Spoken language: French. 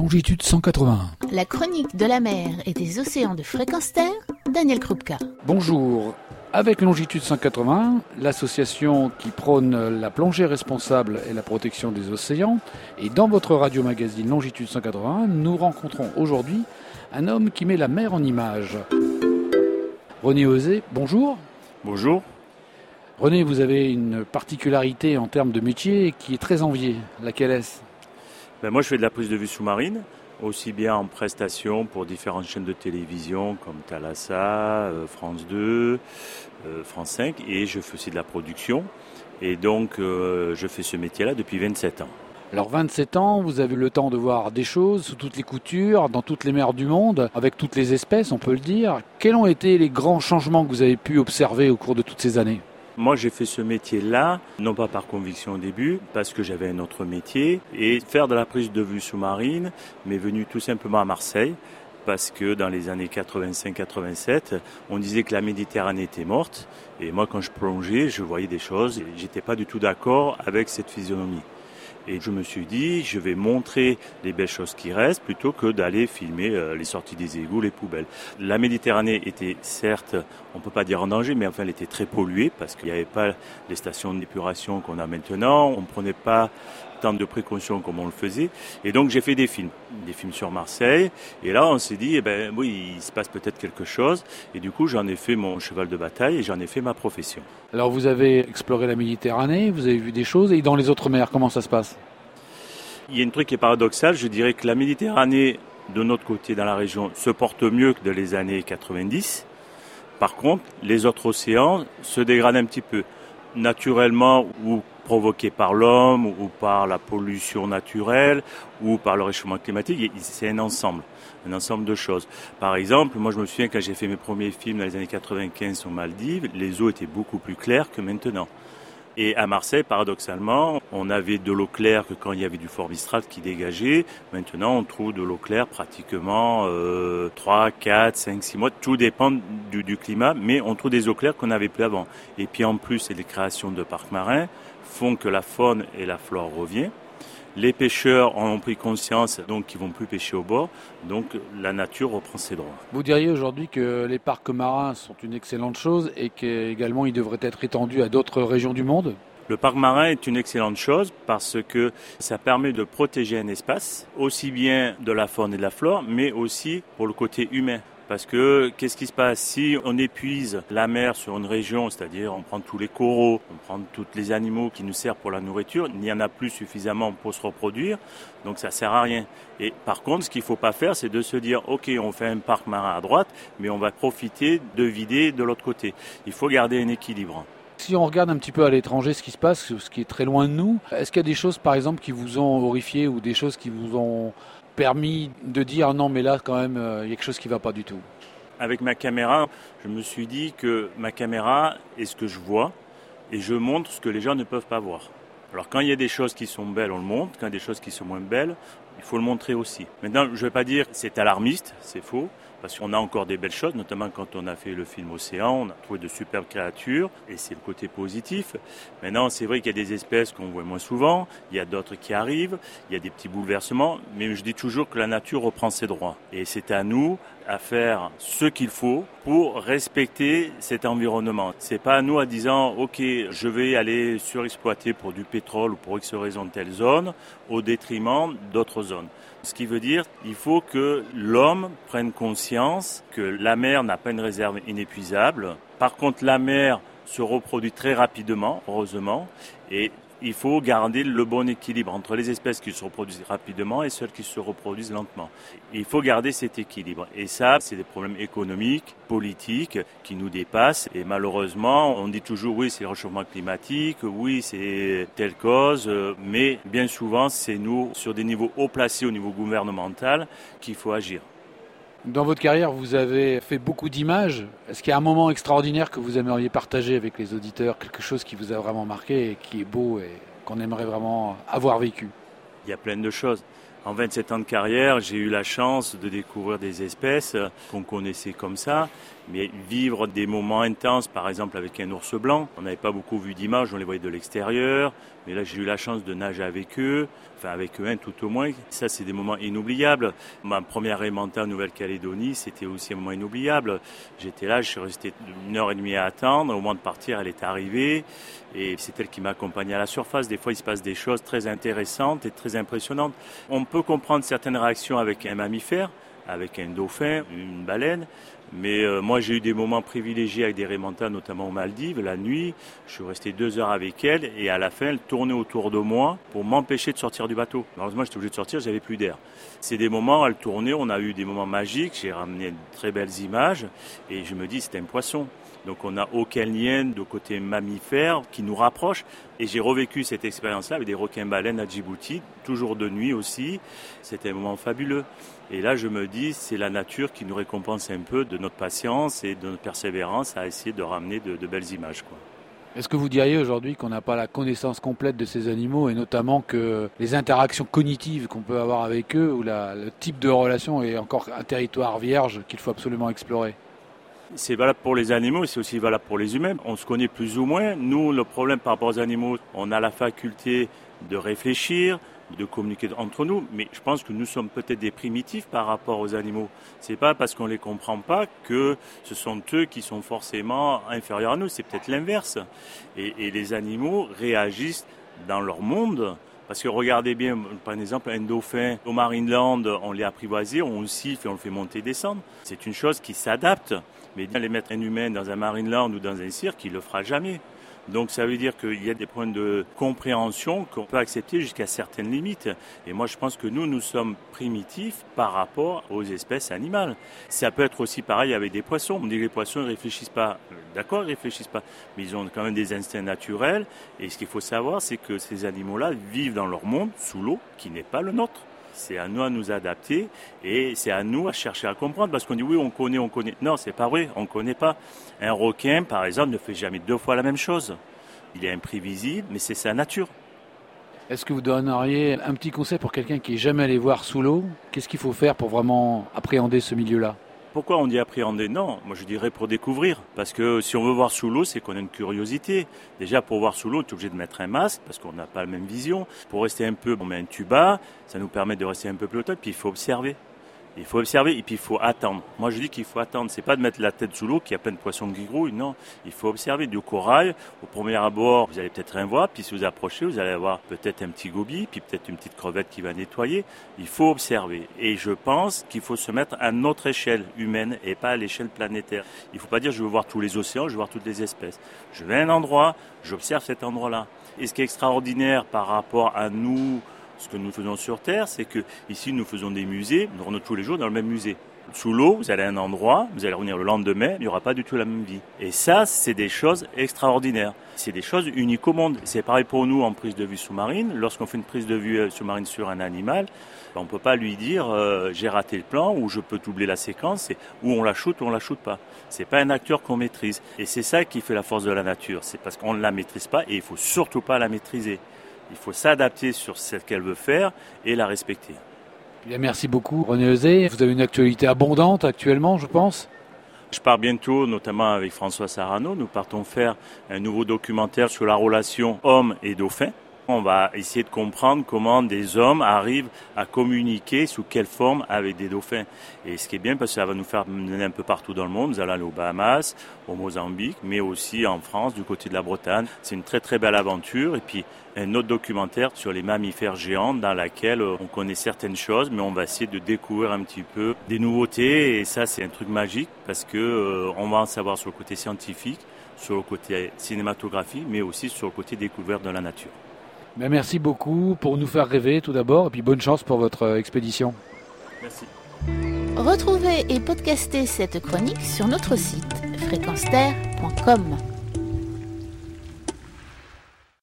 longitude 181. La chronique de la mer et des océans de fréquence terre, Daniel Krupka. Bonjour. Avec Longitude 181, l'association qui prône la plongée responsable et la protection des océans, et dans votre radio-magazine Longitude 181, nous rencontrons aujourd'hui un homme qui met la mer en image. René Osé, bonjour. Bonjour. René, vous avez une particularité en termes de métier qui est très enviée. Laquelle est-ce? Ben Moi, je fais de la prise de vue sous-marine, aussi bien en prestation pour différentes chaînes de télévision comme Thalassa, euh, France 2, euh, France 5, et je fais aussi de la production. Et donc, euh, je fais ce métier-là depuis 27 ans. Alors 27 ans, vous avez le temps de voir des choses sous toutes les coutures, dans toutes les mers du monde, avec toutes les espèces, on peut le dire. Quels ont été les grands changements que vous avez pu observer au cours de toutes ces années? Moi, j'ai fait ce métier-là, non pas par conviction au début, parce que j'avais un autre métier. Et faire de la prise de vue sous-marine m'est venu tout simplement à Marseille, parce que dans les années 85-87, on disait que la Méditerranée était morte. Et moi, quand je plongeais, je voyais des choses et j'étais pas du tout d'accord avec cette physionomie. Et je me suis dit, je vais montrer les belles choses qui restent plutôt que d'aller filmer euh, les sorties des égouts, les poubelles. La Méditerranée était certes, on peut pas dire en danger, mais enfin elle était très polluée parce qu'il n'y avait pas les stations d'épuration qu'on a maintenant. On ne prenait pas tant de précautions comme on le faisait. Et donc j'ai fait des films, des films sur Marseille. Et là, on s'est dit, eh ben oui, il se passe peut-être quelque chose. Et du coup, j'en ai fait mon cheval de bataille et j'en ai fait ma profession. Alors vous avez exploré la Méditerranée, vous avez vu des choses. Et dans les autres mers, comment ça se passe? Il y a un truc qui est paradoxal. Je dirais que la Méditerranée, de notre côté, dans la région, se porte mieux que dans les années 90. Par contre, les autres océans se dégradent un petit peu naturellement ou provoqué par l'homme ou par la pollution naturelle ou par le réchauffement climatique. C'est un ensemble, un ensemble de choses. Par exemple, moi je me souviens quand j'ai fait mes premiers films dans les années 95 aux Maldives, les eaux étaient beaucoup plus claires que maintenant. Et à Marseille, paradoxalement, on avait de l'eau claire que quand il y avait du fort Mistral qui dégageait. Maintenant, on trouve de l'eau claire pratiquement euh, 3, 4, 5, 6 mois. Tout dépend du, du climat, mais on trouve des eaux claires qu'on n'avait plus avant. Et puis en plus, c'est les créations de parcs marins font que la faune et la flore reviennent. Les pêcheurs en ont pris conscience, donc ils vont plus pêcher au bord. Donc la nature reprend ses droits. Vous diriez aujourd'hui que les parcs marins sont une excellente chose et qu'également ils devraient être étendus à d'autres régions du monde? Le parc marin est une excellente chose parce que ça permet de protéger un espace, aussi bien de la faune et de la flore, mais aussi pour le côté humain. Parce que qu'est-ce qui se passe si on épuise la mer sur une région, c'est-à-dire on prend tous les coraux, on prend tous les animaux qui nous servent pour la nourriture, il n'y en a plus suffisamment pour se reproduire, donc ça sert à rien. Et par contre, ce qu'il faut pas faire, c'est de se dire ok, on fait un parc marin à droite, mais on va profiter de vider de l'autre côté. Il faut garder un équilibre. Si on regarde un petit peu à l'étranger ce qui se passe, ce qui est très loin de nous, est-ce qu'il y a des choses par exemple qui vous ont horrifié ou des choses qui vous ont permis de dire non mais là quand même euh, il y a quelque chose qui ne va pas du tout Avec ma caméra, je me suis dit que ma caméra est ce que je vois et je montre ce que les gens ne peuvent pas voir. Alors quand il y a des choses qui sont belles, on le montre, quand il y a des choses qui sont moins belles, il faut le montrer aussi. Maintenant, je ne vais pas dire c'est alarmiste, c'est faux, parce qu'on a encore des belles choses, notamment quand on a fait le film Océan, on a trouvé de superbes créatures, et c'est le côté positif. Maintenant, c'est vrai qu'il y a des espèces qu'on voit moins souvent, il y a d'autres qui arrivent, il y a des petits bouleversements, mais je dis toujours que la nature reprend ses droits. Et c'est à nous à faire ce qu'il faut pour respecter cet environnement. C'est pas à nous à disant, OK, je vais aller surexploiter pour du pétrole ou pour X raison de telle zone, au détriment d'autres zones. Ce qui veut dire il faut que l'homme prenne conscience que la mer n'a pas une réserve inépuisable. Par contre, la mer se reproduit très rapidement, heureusement, et il faut garder le bon équilibre entre les espèces qui se reproduisent rapidement et celles qui se reproduisent lentement. Il faut garder cet équilibre. Et ça, c'est des problèmes économiques, politiques qui nous dépassent. Et malheureusement, on dit toujours oui, c'est le réchauffement climatique, oui, c'est telle cause, mais bien souvent, c'est nous, sur des niveaux haut placés au niveau gouvernemental, qu'il faut agir. Dans votre carrière, vous avez fait beaucoup d'images. Est-ce qu'il y a un moment extraordinaire que vous aimeriez partager avec les auditeurs, quelque chose qui vous a vraiment marqué et qui est beau et qu'on aimerait vraiment avoir vécu? Il y a plein de choses. En 27 ans de carrière, j'ai eu la chance de découvrir des espèces qu'on connaissait comme ça, mais vivre des moments intenses, par exemple avec un ours blanc, on n'avait pas beaucoup vu d'images, on les voyait de l'extérieur, mais là j'ai eu la chance de nager avec eux, enfin avec eux un tout au moins. Ça c'est des moments inoubliables. Ma première aimantin en Nouvelle-Calédonie, c'était aussi un moment inoubliable. J'étais là, je suis resté une heure et demie à attendre, au moment de partir, elle est arrivée, et c'est elle qui m'a accompagné à la surface. Des fois il se passe des choses très intéressantes et très impressionnantes. On peut comprendre certaines réactions avec un mammifère, avec un dauphin, une baleine. Mais euh, moi, j'ai eu des moments privilégiés avec des rémantas, notamment aux Maldives, la nuit. Je suis resté deux heures avec elle et à la fin, elle tournait autour de moi pour m'empêcher de sortir du bateau. Malheureusement, j'étais obligé de sortir, j'avais plus d'air. C'est des moments, elle tournait, on a eu des moments magiques, j'ai ramené de très belles images et je me dis, c'est un poisson. Donc on n'a aucun lien de côté mammifère qui nous rapproche. Et j'ai revécu cette expérience-là avec des requins-baleines à Djibouti, toujours de nuit aussi. C'était un moment fabuleux. Et là, je me dis, c'est la nature qui nous récompense un peu de notre patience et de notre persévérance à essayer de ramener de, belles images. Est-ce que vous diriez aujourd'hui qu'on n'a pas la connaissance complète de ces animaux et notamment que les interactions cognitives qu'on peut avoir avec eux ou le type de relation est encore un territoire vierge qu'il faut absolument explorer? C'est valable pour les animaux, c'est aussi valable pour les humains. On se connaît plus ou moins. Nous, le problème par rapport aux animaux, on a la faculté de réfléchir, de communiquer entre nous, mais je pense que nous sommes peut-être des primitifs par rapport aux animaux. C'est pas parce qu'on les comprend pas que ce sont eux qui sont forcément inférieurs à nous. C'est peut-être l'inverse. Et, les animaux réagissent dans leur monde parce que regardez bien, par exemple, un dauphin au Marineland, on l'est apprivoisé, on le siffle et on le fait monter et descendre. C'est une chose qui s'adapte. Mais les mettre un humain dans un Marineland ou dans un cirque, il le fera jamais. Donc ça veut dire qu'il y a des points de compréhension qu'on peut accepter jusqu'à certaines limites. Et moi je pense que nous, nous sommes primitifs par rapport aux espèces animales. Ça peut être aussi pareil avec des poissons. On dit que les poissons ne réfléchissent pas. D'accord, ils ne réfléchissent pas. Mais ils ont quand même des instincts naturels. Et ce qu'il faut savoir, c'est que ces animaux-là vivent dans leur monde, sous l'eau, qui n'est pas le nôtre. C'est à nous à nous adapter et c'est à nous à chercher à comprendre parce qu'on dit oui, on connaît, on connaît. Non, c'est pas vrai, on ne connaît pas. Un requin, par exemple, ne fait jamais deux fois la même chose. Il est imprévisible, mais c'est sa nature. Est-ce que vous donneriez un petit conseil pour quelqu'un qui est jamais allé voir sous l'eau? Qu'est-ce qu'il faut faire pour vraiment appréhender ce milieu-là? Pourquoi on dit appréhender Non, moi je dirais pour découvrir. Parce que si on veut voir sous l'eau, c'est qu'on a une curiosité. Déjà, pour voir sous l'eau, on est obligé de mettre un masque parce qu'on n'a pas la même vision. Pour rester un peu, on met un tuba, ça nous permet de rester un peu plus longtemps, puis il faut observer. Il faut observer et puis il faut attendre. Moi je dis qu'il faut attendre. C'est pas de mettre la tête sous l'eau qu'il y a plein de poissons qui grouillent. Non, il faut observer du corail. Au premier abord, vous allez peut-être rien voir. Puis si vous approchez, vous allez avoir peut-être un petit gobi, puis peut-être une petite crevette qui va nettoyer. Il faut observer. Et je pense qu'il faut se mettre à notre échelle humaine et pas à l'échelle planétaire. Il faut pas dire je veux voir tous les océans, je veux voir toutes les espèces. Je vais à un endroit, j'observe cet endroit-là. Et ce qui est extraordinaire par rapport à nous, ce que nous faisons sur Terre, c'est que ici nous faisons des musées, nous rentrons tous les jours dans le même musée. Sous l'eau, vous allez à un endroit, vous allez revenir le lendemain, il n'y aura pas du tout la même vie. Et ça, c'est des choses extraordinaires. C'est des choses uniques au monde. C'est pareil pour nous en prise de vue sous-marine. Lorsqu'on fait une prise de vue euh, sous-marine sur un animal, on ne peut pas lui dire euh, j'ai raté le plan ou je peux doubler la séquence. Ou on la shoot ou on la shoot pas. C'est pas un acteur qu'on maîtrise. Et c'est ça qui fait la force de la nature. C'est parce qu'on ne la maîtrise pas et il faut surtout pas la maîtriser. Il faut s'adapter sur ce qu'elle veut faire et la respecter. Bien, merci beaucoup René Eusé. Vous avez une actualité abondante actuellement, je pense je pars bientôt, notamment avec François Sarano. Nous partons faire un nouveau documentaire sur la relation homme et dauphin. On va essayer de comprendre comment des hommes arrivent à communiquer sous quelle forme avec des dauphins. Et ce qui est bien, parce que ça va nous faire mener un peu partout dans le monde. Nous allons aller aux Bahamas, au Mozambique, mais aussi en France, du côté de la Bretagne. C'est une très très belle aventure. Et puis un autre documentaire sur les mammifères géants dans laquelle on connaît certaines choses, mais on va essayer de découvrir un petit peu des nouveautés. Et ça, c'est un truc magique parce que euh, on va en savoir sur le côté scientifique, sur le côté cinématographie, mais aussi sur le côté découverte de la nature. Ben, merci beaucoup pour nous faire rêver tout d'abord et puis bonne chance pour votre euh, expédition. Merci. Retrouvez et podcastez cette chronique sur notre site fréquenceterre.com.